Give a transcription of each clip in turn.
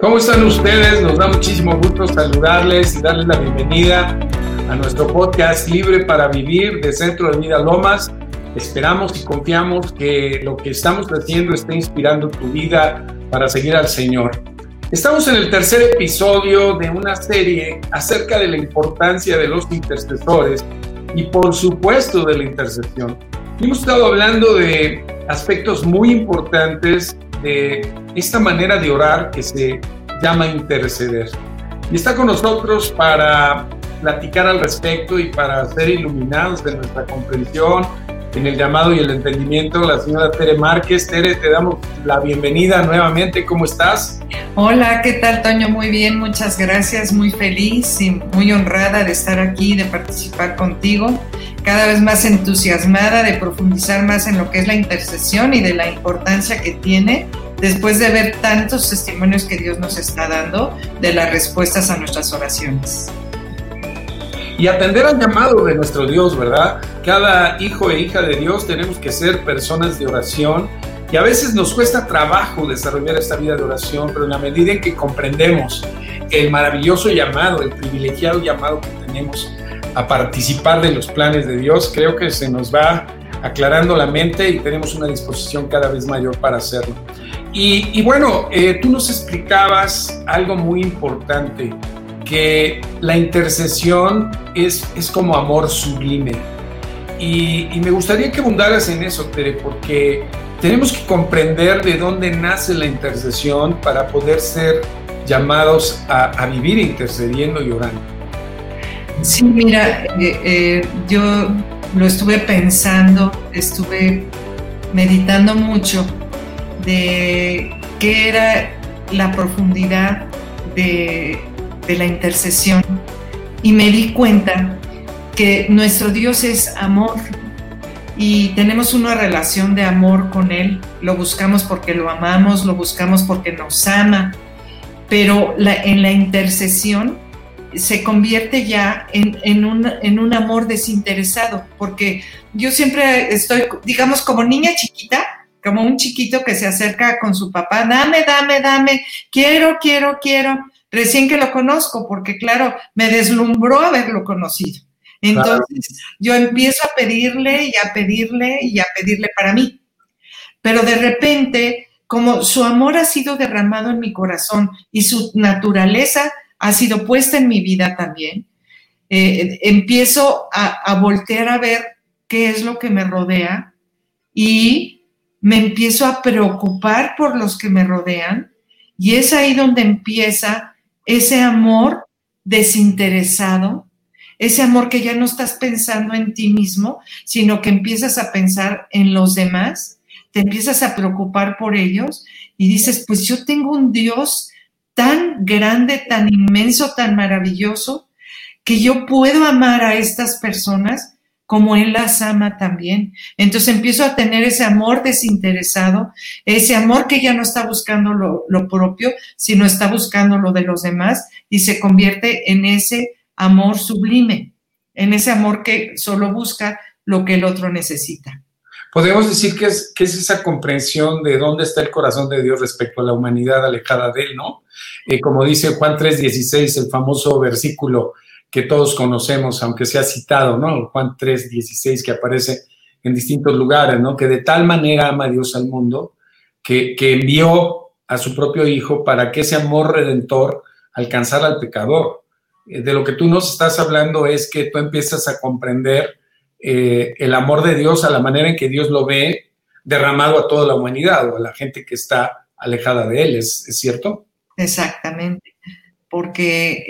¿Cómo están ustedes? Nos da muchísimo gusto saludarles y darles la bienvenida a nuestro podcast Libre para Vivir de Centro de Vida Lomas. Esperamos y confiamos que lo que estamos haciendo esté inspirando tu vida para seguir al Señor. Estamos en el tercer episodio de una serie acerca de la importancia de los intercesores y por supuesto de la intercesión. Hemos estado hablando de aspectos muy importantes de esta manera de orar que se llama interceder. Y está con nosotros para platicar al respecto y para ser iluminados de nuestra comprensión en el llamado y el entendimiento, la señora Tere Márquez. Tere, te damos la bienvenida nuevamente. ¿Cómo estás? Hola, ¿qué tal, Toño? Muy bien, muchas gracias. Muy feliz y muy honrada de estar aquí, de participar contigo. Cada vez más entusiasmada de profundizar más en lo que es la intercesión y de la importancia que tiene después de ver tantos testimonios que Dios nos está dando de las respuestas a nuestras oraciones y atender al llamado de nuestro Dios, ¿verdad? Cada hijo e hija de Dios tenemos que ser personas de oración y a veces nos cuesta trabajo desarrollar esta vida de oración, pero en la medida en que comprendemos el maravilloso llamado, el privilegiado llamado que tenemos a participar de los planes de Dios, creo que se nos va aclarando la mente y tenemos una disposición cada vez mayor para hacerlo. Y, bueno, eh, tú nos explicabas algo muy importante que la intercesión es, es como amor sublime. Y, me gustaría que abundaras en eso, Tere, porque tenemos que comprender de dónde nace la intercesión para poder ser llamados a, vivir intercediendo y orando. Sí, mira, eh, eh, yo lo estuve pensando, estuve meditando mucho de qué era la profundidad de de la intercesión y me di cuenta que nuestro Dios es amor y tenemos una relación de amor con Él. Lo buscamos porque lo amamos, lo buscamos porque nos ama, pero en la intercesión se convierte ya en, en, un, en un amor desinteresado, porque yo siempre estoy, digamos, como niña chiquita, como un chiquito que se acerca con su papá, dame, dame, dame, quiero, quiero, quiero recién que lo conozco, porque claro, me deslumbró haberlo conocido. Entonces yo empiezo a pedirle y a pedirle y a pedirle para mí. Pero de repente, como su amor ha sido derramado en mi corazón y su naturaleza ha sido puesta en mi vida también, eh, empiezo a, a voltear a ver qué es lo que me rodea y me empiezo a preocupar por los que me rodean y es ahí donde empieza ese amor desinteresado, ese amor que ya no estás pensando en ti mismo, sino que empiezas a pensar en los demás, te empiezas a preocupar por ellos y dices, pues yo tengo un Dios tan grande, tan inmenso, tan maravilloso, que yo puedo amar a estas personas como Él las ama también. Entonces empiezo a tener ese amor desinteresado, ese amor que ya no está buscando lo, propio, sino está buscando lo de los demás y se convierte en ese amor sublime, en ese amor que solo busca lo que el otro necesita. Podemos decir que es, que es esa comprensión de dónde está el corazón de Dios respecto a la humanidad alejada de Él, ¿no? Eh, como dice Juan 3:16, el famoso versículo, que todos conocemos, aunque sea citado, ¿no? Juan 3, 16, que aparece en distintos lugares, ¿no? Que de tal manera ama Dios al mundo que, que envió a su propio Hijo para que ese amor redentor alcanzara al pecador. Eh, de lo que tú nos estás hablando es que tú empiezas a comprender eh, el amor de Dios a la manera en que Dios lo ve derramado a toda la humanidad o a la gente que está alejada de Él, ¿es, es cierto? Exactamente porque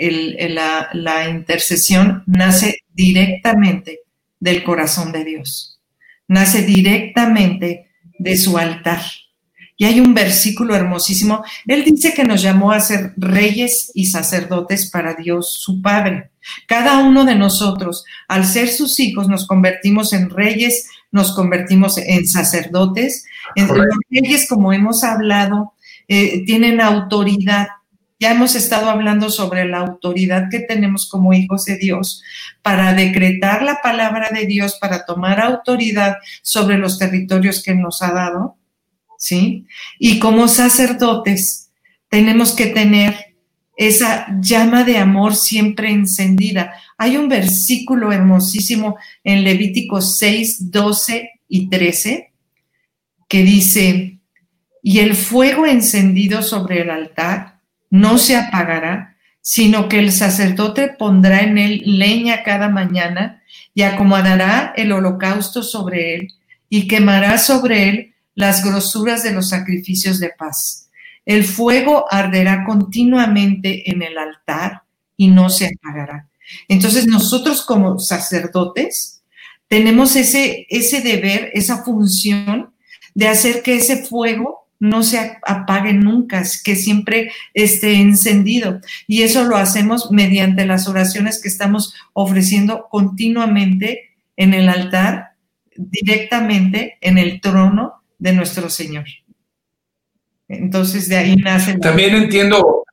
la, intercesión nace directamente del corazón de Dios, nace directamente de su altar. Y hay un versículo hermosísimo. Él dice que nos llamó a ser reyes y sacerdotes para Dios, su Padre. Cada uno de nosotros, al ser sus hijos, nos convertimos en reyes, nos convertimos en sacerdotes. Entre los reyes, como hemos hablado, eh, tienen autoridad ya hemos estado hablando sobre la autoridad que tenemos como hijos de Dios para decretar la palabra de Dios, para tomar autoridad sobre los territorios que nos ha dado, ¿sí? Y como sacerdotes, tenemos que tener esa llama de amor siempre encendida. Hay un versículo hermosísimo en Levítico 6, 12 y 13 que dice, y el fuego encendido sobre el altar no se apagará, sino que el sacerdote pondrá en él leña cada mañana y acomodará el holocausto sobre él y quemará sobre él las grosuras de los sacrificios de paz. El fuego arderá continuamente en el altar y no se apagará. Entonces nosotros como sacerdotes tenemos ese, ese deber, esa función de hacer que ese fuego no se apague nunca, que siempre esté encendido. Y eso lo hacemos mediante las oraciones que estamos ofreciendo continuamente en el altar, directamente en el trono de nuestro Señor. Entonces de ahí nace. También entiendo,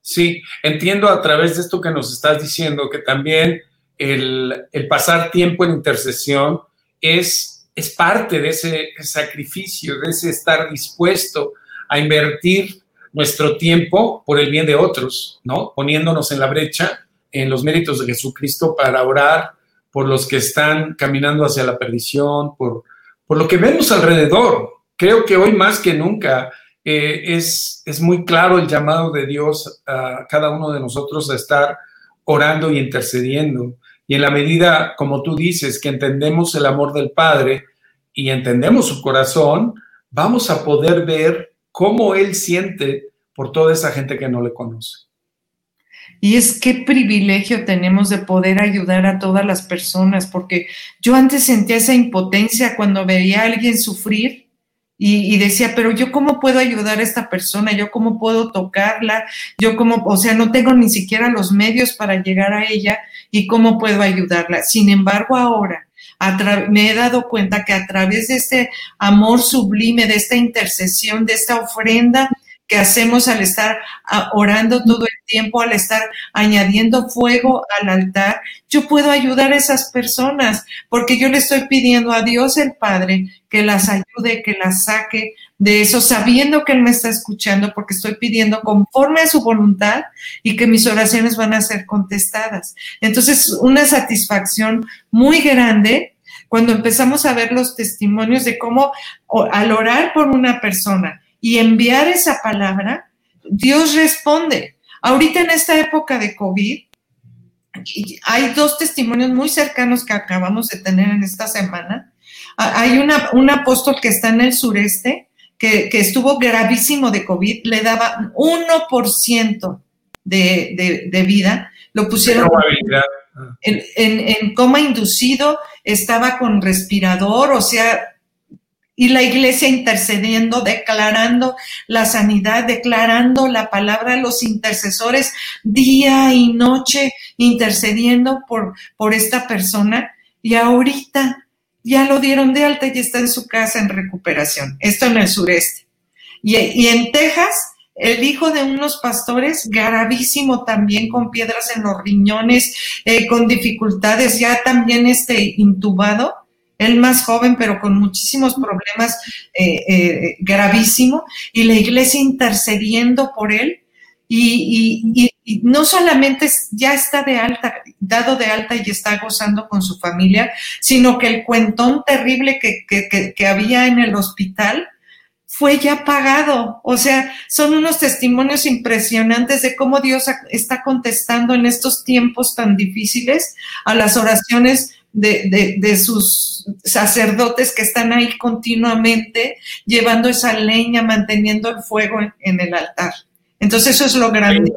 sí, entiendo a través de esto que nos estás diciendo que también el, pasar tiempo en intercesión es, es parte de ese sacrificio, de ese estar dispuesto a invertir nuestro tiempo por el bien de otros, ¿no? Poniéndonos en la brecha en los méritos de Jesucristo para orar por los que están caminando hacia la perdición, por, por lo que vemos alrededor, creo que hoy más que nunca eh, es, es muy claro el llamado de Dios a cada uno de nosotros a estar orando y intercediendo. Y en la medida, como tú dices, que entendemos el amor del Padre y entendemos su corazón, vamos a poder ver cómo Él siente por toda esa gente que no le conoce. Y es qué privilegio tenemos de poder ayudar a todas las personas, porque yo antes sentía esa impotencia cuando veía a alguien sufrir y, decía, pero yo cómo puedo ayudar a esta persona, yo cómo puedo tocarla, yo cómo, o sea, no tengo ni siquiera los medios para llegar a ella y cómo puedo ayudarla. Sin embargo, ahora me he dado cuenta que a través de este amor sublime, de esta intercesión, de esta ofrenda, que hacemos al estar ah, orando todo el tiempo, al estar añadiendo fuego al altar, yo puedo ayudar a esas personas porque yo le estoy pidiendo a Dios el Padre que las ayude, que las saque de eso, sabiendo que Él me está escuchando porque estoy pidiendo conforme a su voluntad y que mis oraciones van a ser contestadas. Entonces, una satisfacción muy grande cuando empezamos a ver los testimonios de cómo al orar por una persona, y enviar esa palabra, Dios responde. Ahorita en esta época de COVID, hay dos testimonios muy cercanos que acabamos de tener en esta semana. Hay una, un apóstol que está en el sureste, que, estuvo gravísimo de COVID, le daba 1% de, de, de vida, lo pusieron en, en, coma inducido, estaba con respirador, o sea, y la iglesia intercediendo, declarando la sanidad, declarando la palabra, los intercesores día y noche intercediendo por, por esta persona. Y ahorita ya lo dieron de alta y está en su casa en recuperación. Esto en el sureste. Y, en Texas, el hijo de unos pastores, gravísimo también, con piedras en los riñones, eh, con dificultades, ya también este, intubado él más joven, pero con muchísimos problemas eh, eh, gravísimos, y la iglesia intercediendo por él. Y, no solamente ya está de alta, dado de alta y está gozando con su familia, sino que el cuentón terrible que, que había en el hospital fue ya pagado. O sea, son unos testimonios impresionantes de cómo Dios está contestando en estos tiempos tan difíciles a las oraciones de, sus sacerdotes que están ahí continuamente llevando esa leña, manteniendo el fuego en, el altar. Entonces eso es lo grande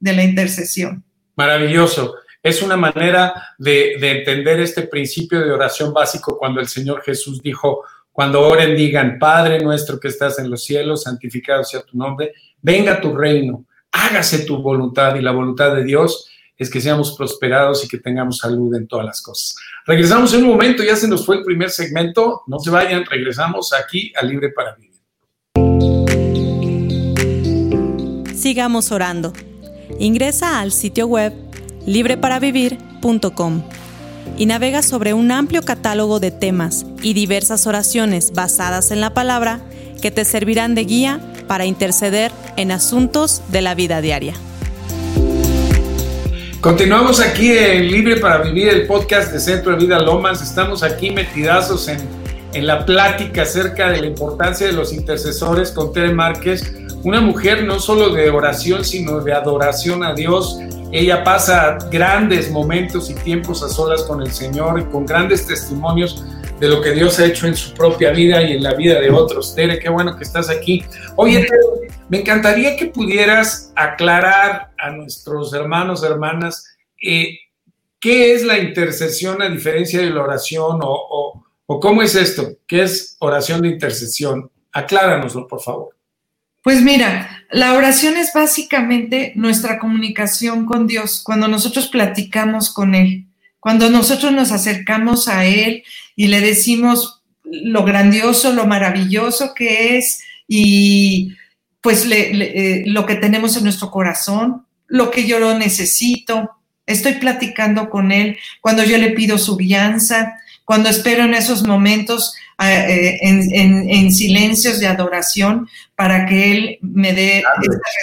de la intercesión. Maravilloso. Es una manera de, de entender este principio de oración básico cuando el Señor Jesús dijo, cuando oren digan, Padre nuestro que estás en los cielos, santificado sea tu nombre, venga tu reino, hágase tu voluntad y la voluntad de Dios es que seamos prosperados y que tengamos salud en todas las cosas. Regresamos en un momento, ya se nos fue el primer segmento, no se vayan, regresamos aquí a Libre para Vivir. Sigamos orando. Ingresa al sitio web libreparavivir.com y navega sobre un amplio catálogo de temas y diversas oraciones basadas en la palabra que te servirán de guía para interceder en asuntos de la vida diaria. Continuamos aquí en Libre para Vivir, el podcast de Centro de Vida Lomas. Estamos aquí metidazos en, en la plática acerca de la importancia de los intercesores con Tere Márquez, una mujer no solo de oración, sino de adoración a Dios. Ella pasa grandes momentos y tiempos a solas con el Señor y con grandes testimonios de lo que Dios ha hecho en su propia vida y en la vida de otros. Tere, qué bueno que estás aquí. Oye, me encantaría que pudieras aclarar a nuestros hermanos, hermanas, eh, qué es la intercesión a diferencia de la oración o, o cómo es esto, qué es oración de intercesión. Acláranoslo, por favor. Pues mira, la oración es básicamente nuestra comunicación con Dios, cuando nosotros platicamos con Él, cuando nosotros nos acercamos a Él y le decimos lo grandioso, lo maravilloso que es y pues eh, lo que tenemos en nuestro corazón, lo que yo lo necesito. Estoy platicando con Él cuando yo le pido su guianza, cuando espero en esos momentos eh, en, silencios de adoración para que Él me dé esa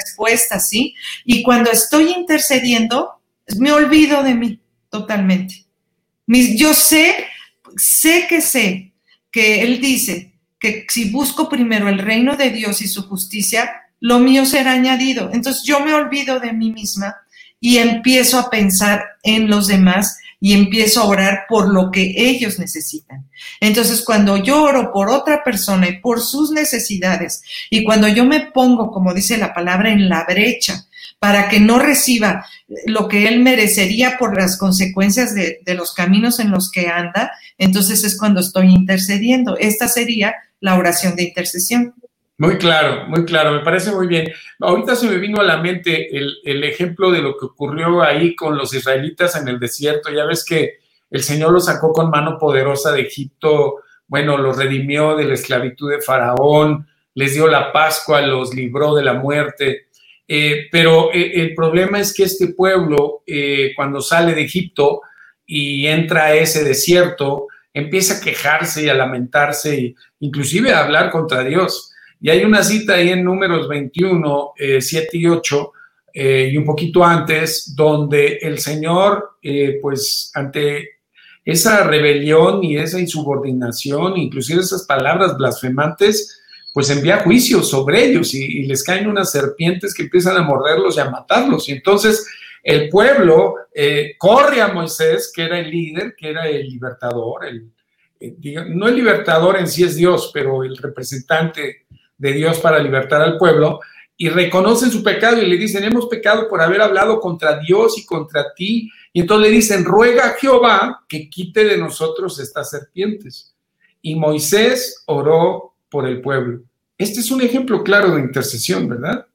respuesta, ¿sí? Y cuando estoy intercediendo, me olvido de mí totalmente. yo sé sé que sé que Él dice que si busco primero el reino de Dios y su justicia, lo mío será añadido. Entonces yo me olvido de mí misma y empiezo a pensar en los demás y empiezo a orar por lo que ellos necesitan. Entonces, cuando yo oro por otra persona y por sus necesidades, y cuando yo me pongo, como dice la palabra, en la brecha, para que no reciba lo que él merecería por las consecuencias de, los caminos en los que anda, entonces es cuando estoy intercediendo. Esta sería la oración de intercesión. Muy claro, muy claro, me parece muy bien. Ahorita se me vino a la mente el, ejemplo de lo que ocurrió ahí con los israelitas en el desierto. Ya ves que el Señor los sacó con mano poderosa de Egipto, bueno, los redimió de la esclavitud de Faraón, les dio la Pascua, los libró de la muerte. Eh, pero eh, el problema es que este pueblo, eh, cuando sale de Egipto y entra a ese desierto, empieza a quejarse y a lamentarse, inclusive a hablar contra Dios. Y hay una cita ahí en números 21, 7 y 8, y un poquito antes, donde el Señor, pues ante esa rebelión y esa insubordinación, inclusive esas palabras blasfemantes, pues envía juicios sobre ellos y, les caen unas serpientes que empiezan a morderlos y a matarlos. Y entonces el pueblo eh, corre a Moisés, que era el líder, que era el libertador, el, eh, no el libertador en sí es Dios, pero el representante de Dios para libertar al pueblo, y reconocen su pecado y le dicen, hemos pecado por haber hablado contra Dios y contra ti. Y entonces le dicen, ruega a Jehová que quite de nosotros estas serpientes. Y Moisés oró por el pueblo. Este es un ejemplo claro de intercesión, ¿verdad?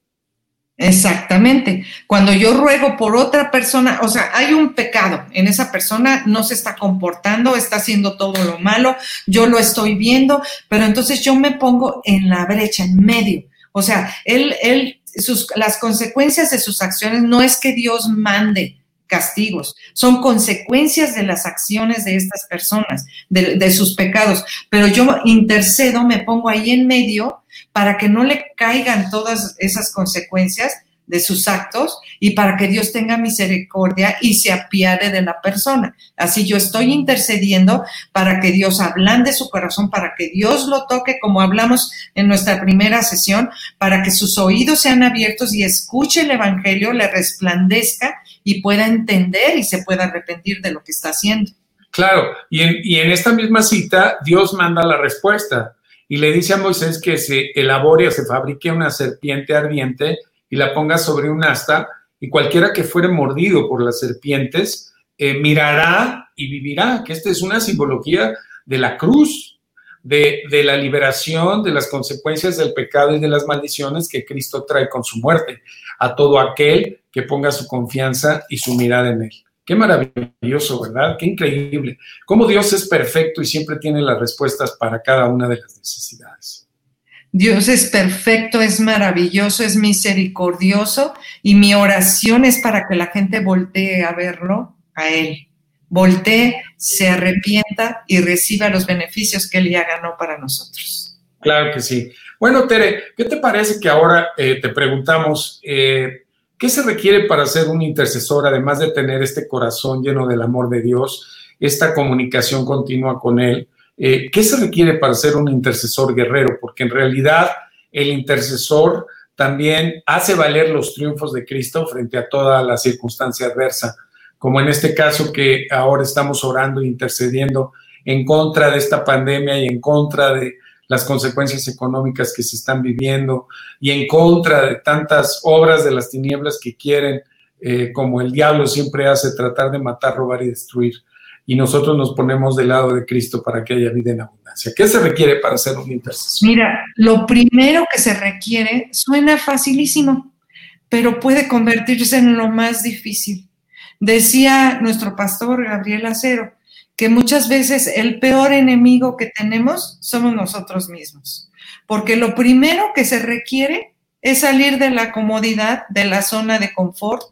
Exactamente. Cuando yo ruego por otra persona, o sea, hay un pecado en esa persona, no se está comportando, está haciendo todo lo malo, yo lo estoy viendo, pero entonces yo me pongo en la brecha, en medio. O sea, él, él, sus, las consecuencias de sus acciones no es que Dios mande, castigos, son consecuencias de las acciones de estas personas, de, sus pecados. Pero yo intercedo, me pongo ahí en medio para que no le caigan todas esas consecuencias de sus actos y para que Dios tenga misericordia y se apiade de la persona. Así yo estoy intercediendo para que Dios ablande su corazón, para que Dios lo toque, como hablamos en nuestra primera sesión, para que sus oídos sean abiertos y escuche el Evangelio, le resplandezca y pueda entender y se pueda arrepentir de lo que está haciendo. Claro, y en, y en esta misma cita Dios manda la respuesta y le dice a Moisés que se elabore o se fabrique una serpiente ardiente y la ponga sobre un asta y cualquiera que fuere mordido por las serpientes eh, mirará y vivirá, que esta es una simbología de la cruz, de, de, la liberación de las consecuencias del pecado y de las maldiciones que Cristo trae con su muerte a todo aquel que ponga su confianza y su mirada en Él. Qué maravilloso, ¿verdad? Qué increíble. Cómo Dios es perfecto y siempre tiene las respuestas para cada una de las necesidades. Dios es perfecto, es maravilloso, es misericordioso y mi oración es para que la gente voltee a verlo, a Él. Voltee, se arrepienta y reciba los beneficios que Él ya ganó para nosotros. Claro que sí. Bueno, Tere, ¿qué te parece que ahora eh, te preguntamos eh, qué se requiere para ser un intercesor, además de tener este corazón lleno del amor de Dios, esta comunicación continua con Él? Eh, ¿Qué se requiere para ser un intercesor guerrero? Porque en realidad el intercesor también hace valer los triunfos de Cristo frente a toda la circunstancia adversa, como en este caso que ahora estamos orando e intercediendo en contra de esta pandemia y en contra de las consecuencias económicas que se están viviendo y en contra de tantas obras de las tinieblas que quieren, eh, como el diablo siempre hace, tratar de matar, robar y destruir. Y nosotros nos ponemos del lado de Cristo para que haya vida en abundancia. ¿Qué se requiere para ser un intercesor? Mira, lo primero que se requiere suena facilísimo, pero puede convertirse en lo más difícil. Decía nuestro pastor Gabriel Acero, que muchas veces el peor enemigo que tenemos somos nosotros mismos, porque lo primero que se requiere es salir de la comodidad, de la zona de confort.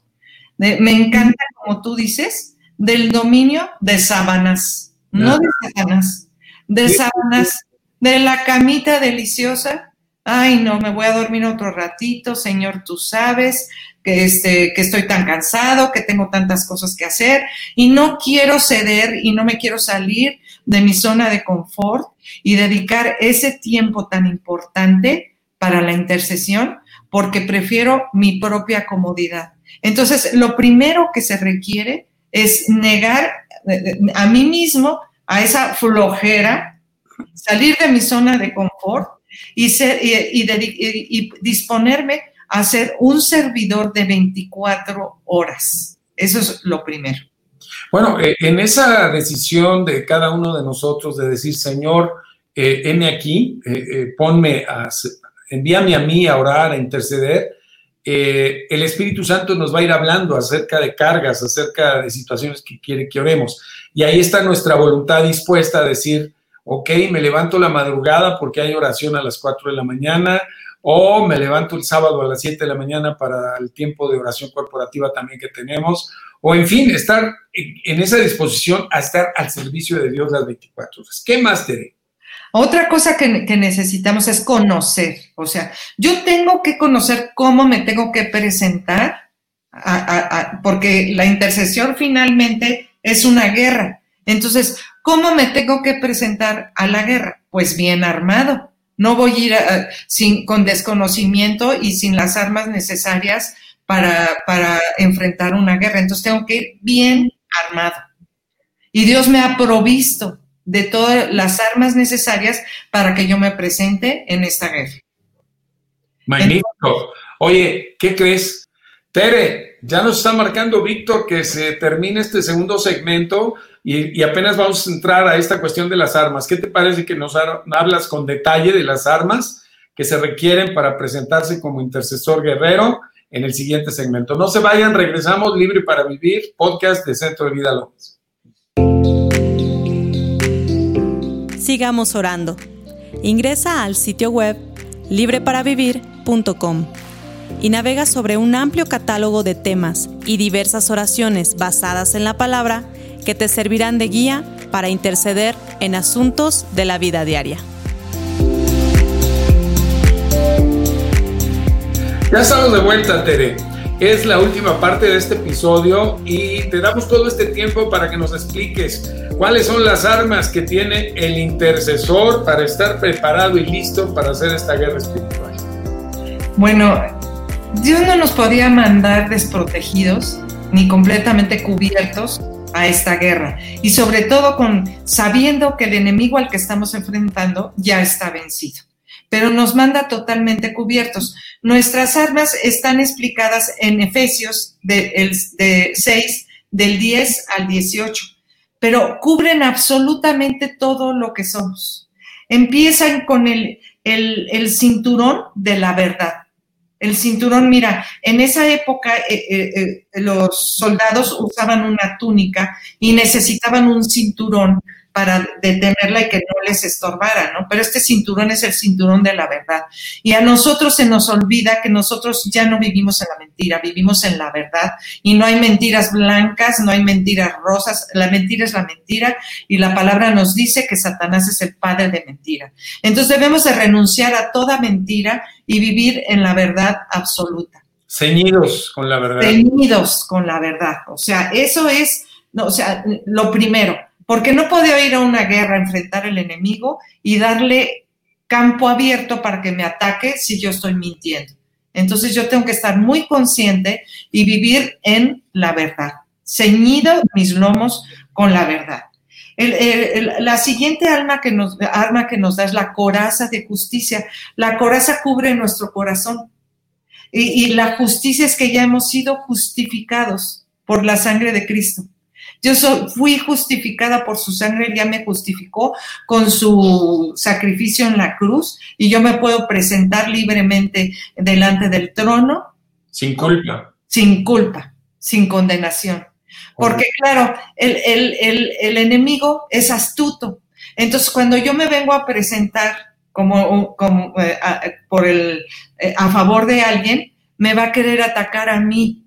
me encanta, como tú dices, del dominio de sábanas, no de sábanas, de sábanas, de la camita deliciosa. Ay, no, me voy a dormir otro ratito, Señor, tú sabes, que, este, que estoy tan cansado, que tengo tantas cosas que hacer y no quiero ceder y no me quiero salir de mi zona de confort y dedicar ese tiempo tan importante para la intercesión porque prefiero mi propia comodidad. Entonces, lo primero que se requiere es negar eh, eh, a mí mismo, a esa flojera, salir de mi zona de confort y, ser, y disponerme a ser un servidor de 24 horas. Eso es lo primero. Bueno, eh, en esa decisión de cada uno de nosotros de decir, Señor, eh, aquí, eh, eh, ponme, envíame a mí a orar, a interceder, el Espíritu Santo nos va a ir hablando acerca de cargas, acerca de situaciones que quiere que oremos. Y ahí está nuestra voluntad dispuesta a decir, ok, me levanto la madrugada porque hay oración a las 4 de la mañana, o me levanto el sábado a las 7 de la mañana para el tiempo de oración corporativa también que tenemos, o en fin, estar en esa disposición a estar al servicio de Dios las 24 horas. ¿Qué más te Otra cosa que, necesitamos es conocer, o sea, yo tengo que conocer cómo me tengo que presentar, porque la intercesión finalmente es una guerra. Entonces, ¿cómo me tengo que presentar a la guerra? Pues bien armado no voy a ir sin, con desconocimiento y sin las armas necesarias para, para enfrentar una guerra. Entonces tengo que ir bien armado. Y Dios me ha provisto de todas las armas necesarias para que yo me presente en esta guerra. Magnífico. Oye, ¿qué crees? Tere, ya nos está marcando Víctor que se termine este segundo segmento y, apenas vamos a entrar a esta cuestión de las armas. ¿Qué te parece que nos hablas con detalle de las armas que se requieren para presentarse como intercesor guerrero en el siguiente segmento? No se vayan, regresamos Libre para Vivir, podcast de Centro de Vida López. Sigamos orando. Ingresa al sitio web libreparavivir.com y navega sobre un amplio catálogo de temas y diversas oraciones basadas en la palabra que te servirán de guía para interceder en asuntos de la vida diaria. Ya estamos de vuelta, Tere. Es la última parte de este episodio y te damos todo este tiempo para que nos expliques cuáles son las armas que tiene el intercesor para estar preparado y listo para hacer esta guerra espiritual. Bueno, Dios no nos podía mandar desprotegidos ni completamente cubiertos a esta guerra y sobre todo con sabiendo que el enemigo al que estamos enfrentando ya está vencido. Pero nos manda totalmente cubiertos. Nuestras armas están explicadas en Efesios de, de 6, del 10 al 18, pero cubren absolutamente todo lo que somos. Empiezan con el, el, el cinturón de la verdad el cinturón, mira, en esa época eh, eh, eh, los soldados usaban una túnica y necesitaban un cinturón para detenerla y que no les estorbara, ¿no? Pero este cinturón es el cinturón de la verdad. Y a nosotros se nos olvida que nosotros ya no vivimos en la mentira, vivimos en la verdad. Y no hay mentiras blancas, no hay mentiras rosas, la mentira es la mentira y la palabra nos dice que Satanás es el padre de mentira. Entonces debemos de renunciar a toda mentira y vivir en la verdad absoluta. Ceñidos con la verdad. Ceñidos con la verdad. O sea, eso es, no, o sea, lo primero porque no puedo ir a una guerra, a enfrentar al enemigo y darle campo abierto para que me ataque si yo estoy mintiendo. Entonces yo tengo que estar muy consciente y vivir en la verdad, ceñido mis lomos con la verdad. la siguiente arma que, nos, arma que nos da es la coraza de justicia. La coraza cubre nuestro corazón. Y la justicia es que ya hemos sido justificados por la sangre de Cristo. Yo fui justificada por su sangre, ya me justificó con su sacrificio en la cruz y yo me puedo presentar libremente delante del trono. Sin culpa. Sin culpa, sin condenación. Porque claro, el, el, enemigo es astuto. Entonces, cuando yo me vengo a presentar como, como eh, por el, eh, a favor de alguien, me va a querer atacar a mí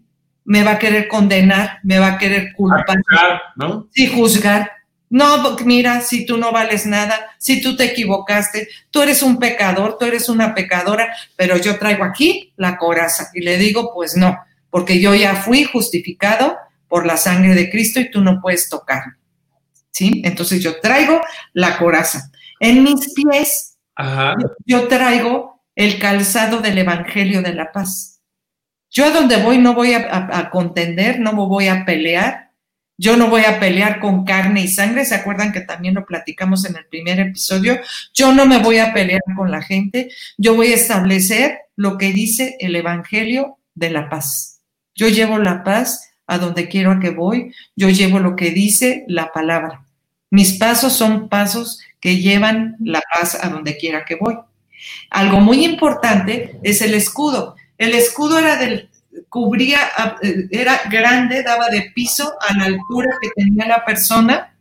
me va a querer condenar, me va a querer culpar. Juzgar, ¿no? Sí, juzgar. No, mira, si tú no vales nada, si tú te equivocaste, tú eres un pecador, tú eres una pecadora, pero yo traigo aquí la coraza y le digo, pues no, porque yo ya fui justificado por la sangre de Cristo y tú no puedes tocarme. ¿Sí? Entonces yo traigo la coraza. En mis pies, yo traigo el calzado del Evangelio de la Paz. Yo a donde voy no voy a, contender, no me voy a pelear. Yo no voy a pelear con carne y sangre. ¿Se acuerdan que también lo platicamos en el primer episodio? Yo no me voy a pelear con la gente. Yo voy a establecer lo que dice el Evangelio de la paz. Yo llevo la paz a donde quiero a que voy. Yo llevo lo que dice la palabra. Mis pasos son pasos que llevan la paz a donde quiera que voy. Algo muy importante es el escudo. El escudo era del, cubría, era grande, daba de piso a la altura que tenía la persona.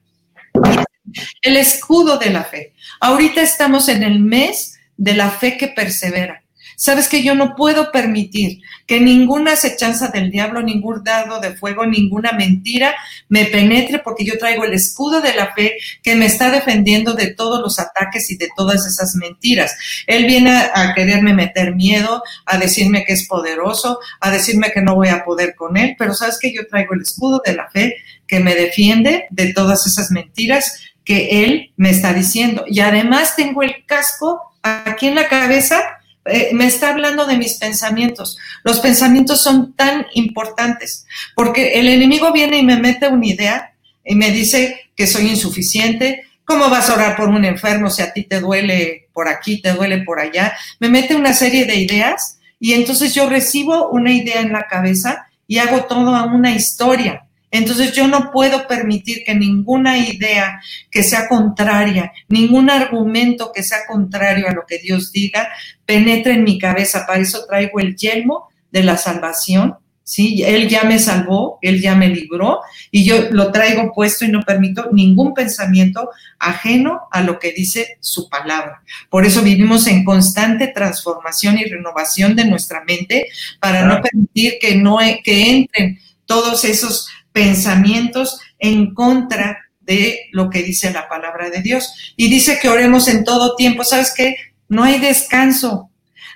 El escudo de la fe. Ahorita estamos en el mes de la fe que persevera. Sabes que yo no puedo permitir que ninguna acechanza del diablo, ningún dado de fuego, ninguna mentira me penetre porque yo traigo el escudo de la fe que me está defendiendo de todos los ataques y de todas esas mentiras. Él viene a, quererme meter miedo, a decirme que es poderoso, a decirme que no voy a poder con él, pero sabes que yo traigo el escudo de la fe que me defiende de todas esas mentiras que él me está diciendo. Y además tengo el casco aquí en la cabeza eh, me está hablando de mis pensamientos. Los pensamientos son tan importantes porque el enemigo viene y me mete una idea y me dice que soy insuficiente. ¿Cómo vas a orar por un enfermo si a ti te duele por aquí, te duele por allá? Me mete una serie de ideas y entonces yo recibo una idea en la cabeza y hago toda una historia. Entonces yo no puedo permitir que ninguna idea que sea contraria, ningún argumento que sea contrario a lo que Dios diga, penetre en mi cabeza. Para eso traigo el yelmo de la salvación. ¿sí? Él ya me salvó, Él ya me libró y yo lo traigo puesto y no permito ningún pensamiento ajeno a lo que dice su palabra. Por eso vivimos en constante transformación y renovación de nuestra mente para no permitir que, no, que entren todos esos pensamientos en contra de lo que dice la palabra de Dios. Y dice que oremos en todo tiempo. ¿Sabes qué? No hay descanso.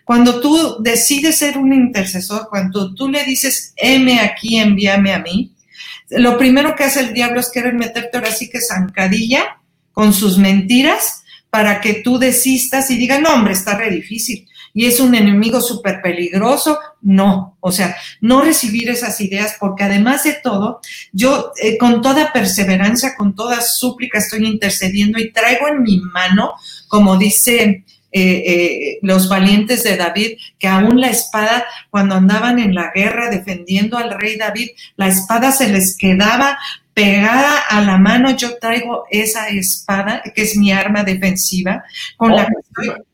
Cuando tú decides ser un intercesor, cuando tú le dices, heme aquí, envíame a mí, lo primero que hace el diablo es querer meterte ahora sí que zancadilla con sus mentiras para que tú desistas y digas, no, hombre, está re difícil y es un enemigo súper peligroso. No, o sea, no recibir esas ideas porque además de todo, yo eh, con toda perseverancia, con toda súplica estoy intercediendo y traigo en mi mano, como dice eh, eh, los valientes de David, que aún la espada, cuando andaban en la guerra defendiendo al rey David, la espada se les quedaba pegada a la mano. Yo traigo esa espada, que es mi arma defensiva, con la oh, que estoy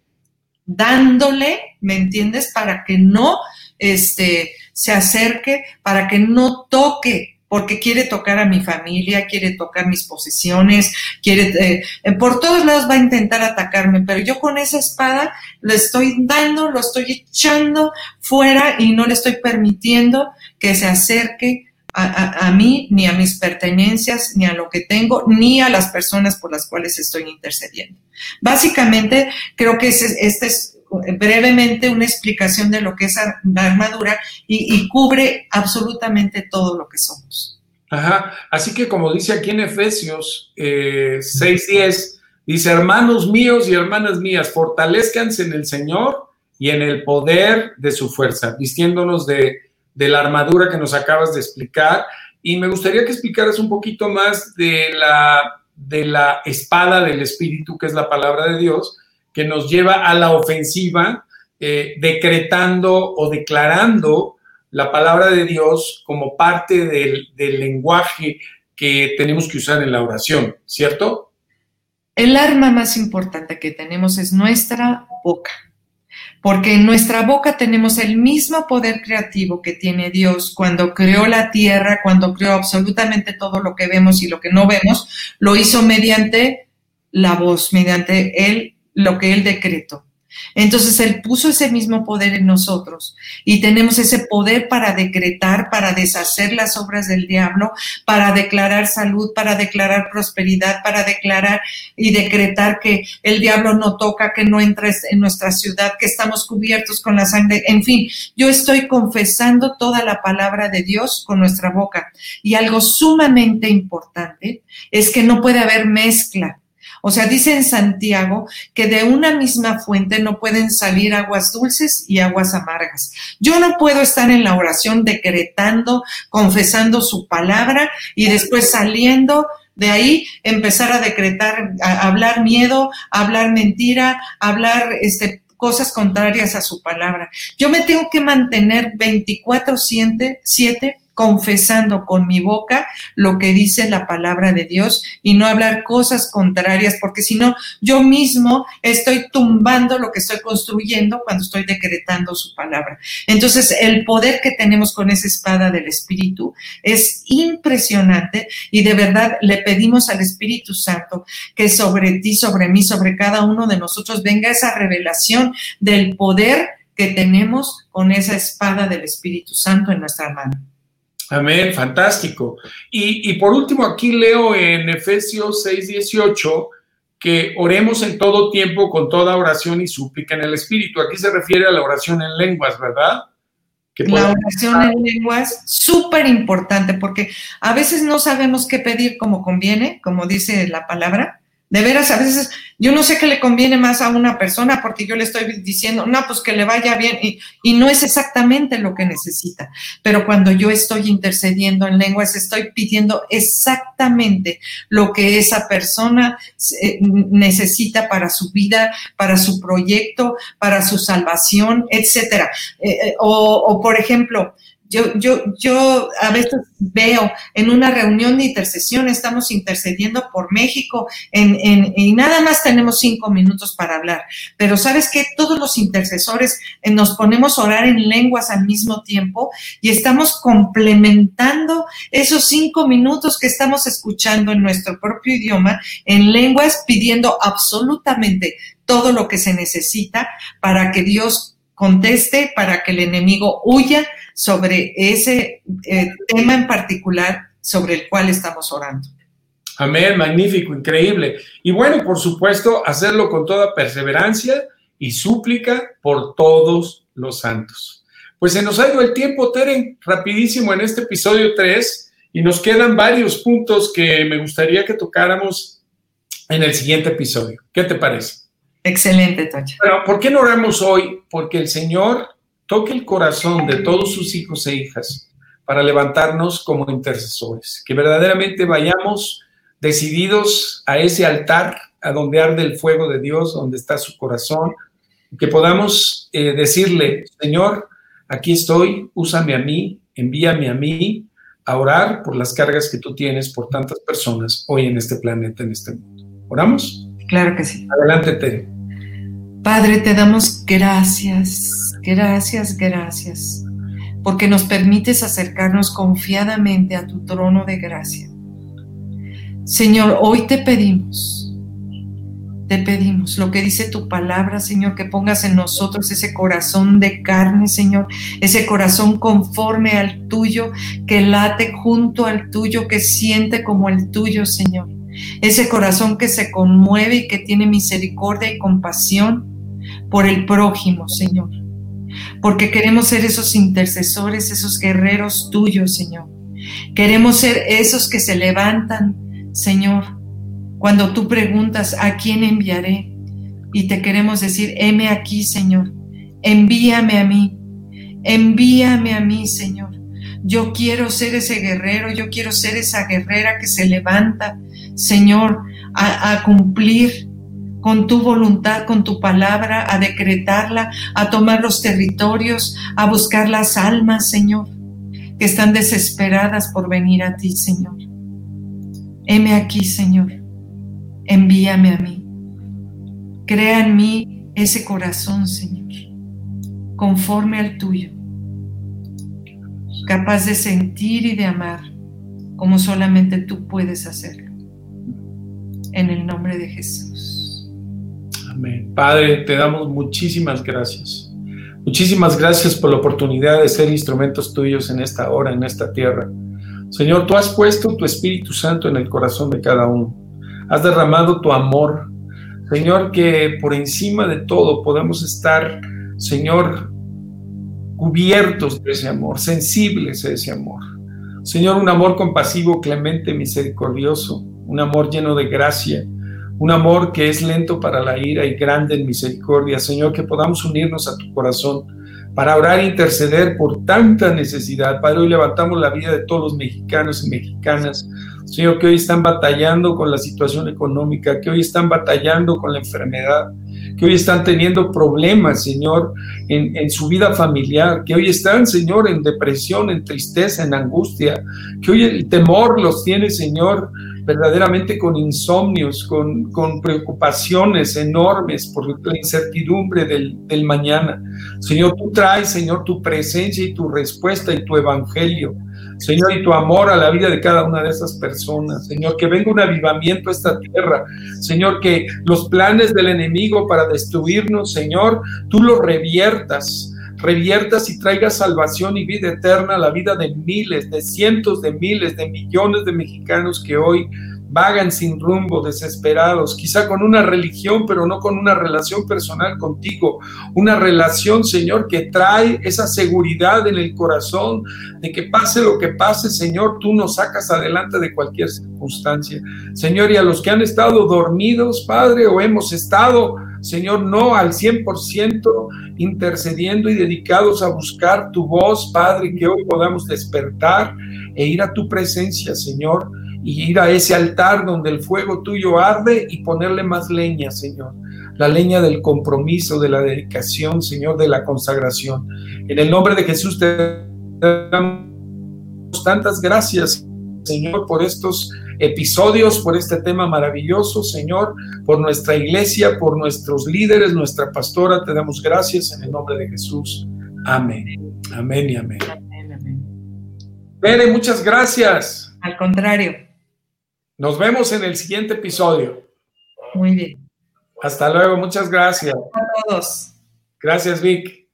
dándole, ¿me entiendes? Para que no este, se acerque, para que no toque porque quiere tocar a mi familia, quiere tocar mis posesiones, quiere, eh, por todos lados va a intentar atacarme, pero yo con esa espada le estoy dando, lo estoy echando fuera y no le estoy permitiendo que se acerque a, mí, ni a mis pertenencias, ni a lo que tengo, ni a las personas por las cuales estoy intercediendo. Básicamente, creo que esta es brevemente una explicación de lo que es la armadura y, cubre absolutamente todo lo que somos. Ajá, así que como dice aquí en Efesios eh, 6:10, dice, hermanos míos y hermanas mías, fortalezcanse en el Señor y en el poder de su fuerza, vistiéndonos de de la armadura que nos acabas de explicar. Y me gustaría que explicaras un poquito más de la, de la espada del Espíritu, que es la palabra de Dios, que nos lleva a la ofensiva, eh, decretando o declarando la palabra de Dios como parte del, del lenguaje que tenemos que usar en la oración, ¿cierto? El arma más importante que tenemos es nuestra boca porque en nuestra boca tenemos el mismo poder creativo que tiene Dios cuando creó la tierra, cuando creó absolutamente todo lo que vemos y lo que no vemos, lo hizo mediante la voz, mediante él, lo que él decretó. Entonces Él puso ese mismo poder en nosotros y tenemos ese poder para decretar, para deshacer las obras del diablo, para declarar salud, para declarar prosperidad, para declarar y decretar que el diablo no toca, que no entra en nuestra ciudad, que estamos cubiertos con la sangre. En fin, yo estoy confesando toda la palabra de Dios con nuestra boca. Y algo sumamente importante es que no puede haber mezcla o sea, dice en Santiago que de una misma fuente no pueden salir aguas dulces y aguas amargas. Yo no puedo estar en la oración decretando, confesando su palabra y después saliendo de ahí empezar a decretar, a hablar miedo, a hablar mentira, a hablar este, cosas contrarias a su palabra. Yo me tengo que mantener 24/7 confesando con mi boca lo que dice la palabra de Dios y no hablar cosas contrarias, porque si no, yo mismo estoy tumbando lo que estoy construyendo cuando estoy decretando su palabra. Entonces, el poder que tenemos con esa espada del Espíritu es impresionante y de verdad le pedimos al Espíritu Santo que sobre ti, sobre mí, sobre cada uno de nosotros venga esa revelación del poder que tenemos con esa espada del Espíritu Santo en nuestra mano. Amén, fantástico. Y, por último, aquí leo en Efesios 6, 18 que oremos en todo tiempo con toda oración y súplica en el Espíritu. Aquí se refiere a la oración en lenguas, ¿verdad? la oración en lenguas, súper importante, porque a veces no sabemos qué pedir como conviene, como dice la palabra, de veras, a veces yo no sé qué le conviene más a una persona porque yo le estoy diciendo, no, pues que le vaya bien y, y, no es exactamente lo que necesita. Pero cuando yo estoy intercediendo en lenguas, estoy pidiendo exactamente lo que esa persona eh, necesita para su vida, para su proyecto, para su salvación, etcétera. Eh, eh, o, o, por ejemplo, yo, yo, yo a veces veo en una reunión de intercesión, estamos intercediendo por México en, en, y nada más tenemos cinco minutos para hablar. Pero sabes que todos los intercesores eh, nos ponemos a orar en lenguas al mismo tiempo y estamos complementando esos cinco minutos que estamos escuchando en nuestro propio idioma en lenguas pidiendo absolutamente todo lo que se necesita para que Dios conteste para que el enemigo huya sobre ese eh, tema en particular sobre el cual estamos orando. Amén, magnífico, increíble. Y bueno, por supuesto, hacerlo con toda perseverancia y súplica por todos los santos. Pues se nos ha ido el tiempo, Teren, rapidísimo en este episodio 3 y nos quedan varios puntos que me gustaría que tocáramos en el siguiente episodio. ¿Qué te parece? Excelente, Tocha. Pero, ¿por qué no oramos hoy? Porque el Señor toque el corazón de todos sus hijos e hijas para levantarnos como intercesores, que verdaderamente vayamos decididos a ese altar, a donde arde el fuego de Dios, donde está su corazón, que podamos eh, decirle, Señor, aquí estoy, úsame a mí, envíame a mí a orar por las cargas que tú tienes por tantas personas hoy en este planeta, en este mundo. ¿Oramos? Claro que sí. Adelante, Tere. Padre, te damos gracias, gracias, gracias porque nos permites acercarnos confiadamente a tu trono de gracia. Señor, hoy te pedimos, te pedimos lo que dice tu palabra, Señor, que pongas en nosotros ese corazón de carne, Señor, ese corazón conforme al tuyo, que late junto al tuyo, que siente como el tuyo, Señor. Ese corazón que se conmueve y que tiene misericordia y compasión por el prójimo, Señor. Porque queremos ser esos intercesores, esos guerreros tuyos, Señor. Queremos ser esos que se levantan Señor, cuando tú preguntas, ¿a quién enviaré? Y te queremos decir, heme aquí, Señor, envíame a mí, envíame a mí, Señor. Yo quiero ser ese guerrero, yo quiero ser esa guerrera que se levanta, Señor, a, a cumplir con tu voluntad, con tu palabra, a decretarla, a tomar los territorios, a buscar las almas, Señor, que están desesperadas por venir a ti, Señor. Heme aquí, Señor, envíame a mí. Crea en mí ese corazón, Señor, conforme al tuyo, capaz de sentir y de amar como solamente tú puedes hacerlo. En el nombre de Jesús. Padre, te damos muchísimas gracias. Muchísimas gracias por la oportunidad de ser instrumentos tuyos en esta hora, en esta tierra. Señor, tú has puesto tu Espíritu Santo en el corazón de cada uno. Has derramado tu amor. Señor, que por encima de todo podamos estar, Señor, cubiertos de ese amor, sensibles a ese amor. Señor, un amor compasivo, clemente, misericordioso, un amor lleno de gracia, un amor que es lento para la ira y grande en misericordia. Señor, que podamos unirnos a tu corazón para orar e interceder por tanta necesidad. Padre, hoy levantamos la vida de todos los mexicanos y mexicanas, Señor, que hoy están batallando con la situación económica, que hoy están batallando con la enfermedad, que hoy están teniendo problemas, Señor, en, en, su vida familiar, que hoy están, Señor, en depresión, en tristeza, en angustia, que hoy el temor los tiene, Señor, verdaderamente con insomnios, con, con preocupaciones enormes por la incertidumbre del, del, mañana. Señor, tú traes, Señor, tu presencia y tu respuesta y tu evangelio. Señor, y tu amor a la vida de cada una de esas personas. Señor, que venga un avivamiento a esta tierra. Señor, que los planes del enemigo para destruirnos, Señor, tú los reviertas reviertas y traigas salvación y vida eterna a la vida de miles, de cientos de miles, de millones de mexicanos que hoy vagan sin rumbo, desesperados, quizá con una religión, pero no con una relación personal contigo, una relación, Señor, que trae esa seguridad en el corazón de que pase lo que pase, Señor, tú nos sacas adelante de cualquier circunstancia. Señor, y a los que han estado dormidos, Padre, o hemos estado, Señor, no al 100% intercediendo y dedicados a buscar tu voz, Padre, que hoy podamos despertar e ir a tu presencia, Señor y ir a ese altar donde el fuego tuyo arde y ponerle más leña, Señor. La leña del compromiso, de la dedicación, Señor, de la consagración. En el nombre de Jesús te damos tantas gracias, Señor, por estos episodios, por este tema maravilloso, Señor, por nuestra iglesia, por nuestros líderes, nuestra pastora. Te damos gracias en el nombre de Jesús. Amén. Amén y amén. Pere, muchas gracias. Al contrario. Nos vemos en el siguiente episodio. Muy bien. Hasta luego, muchas gracias. A todos. Gracias, Vic.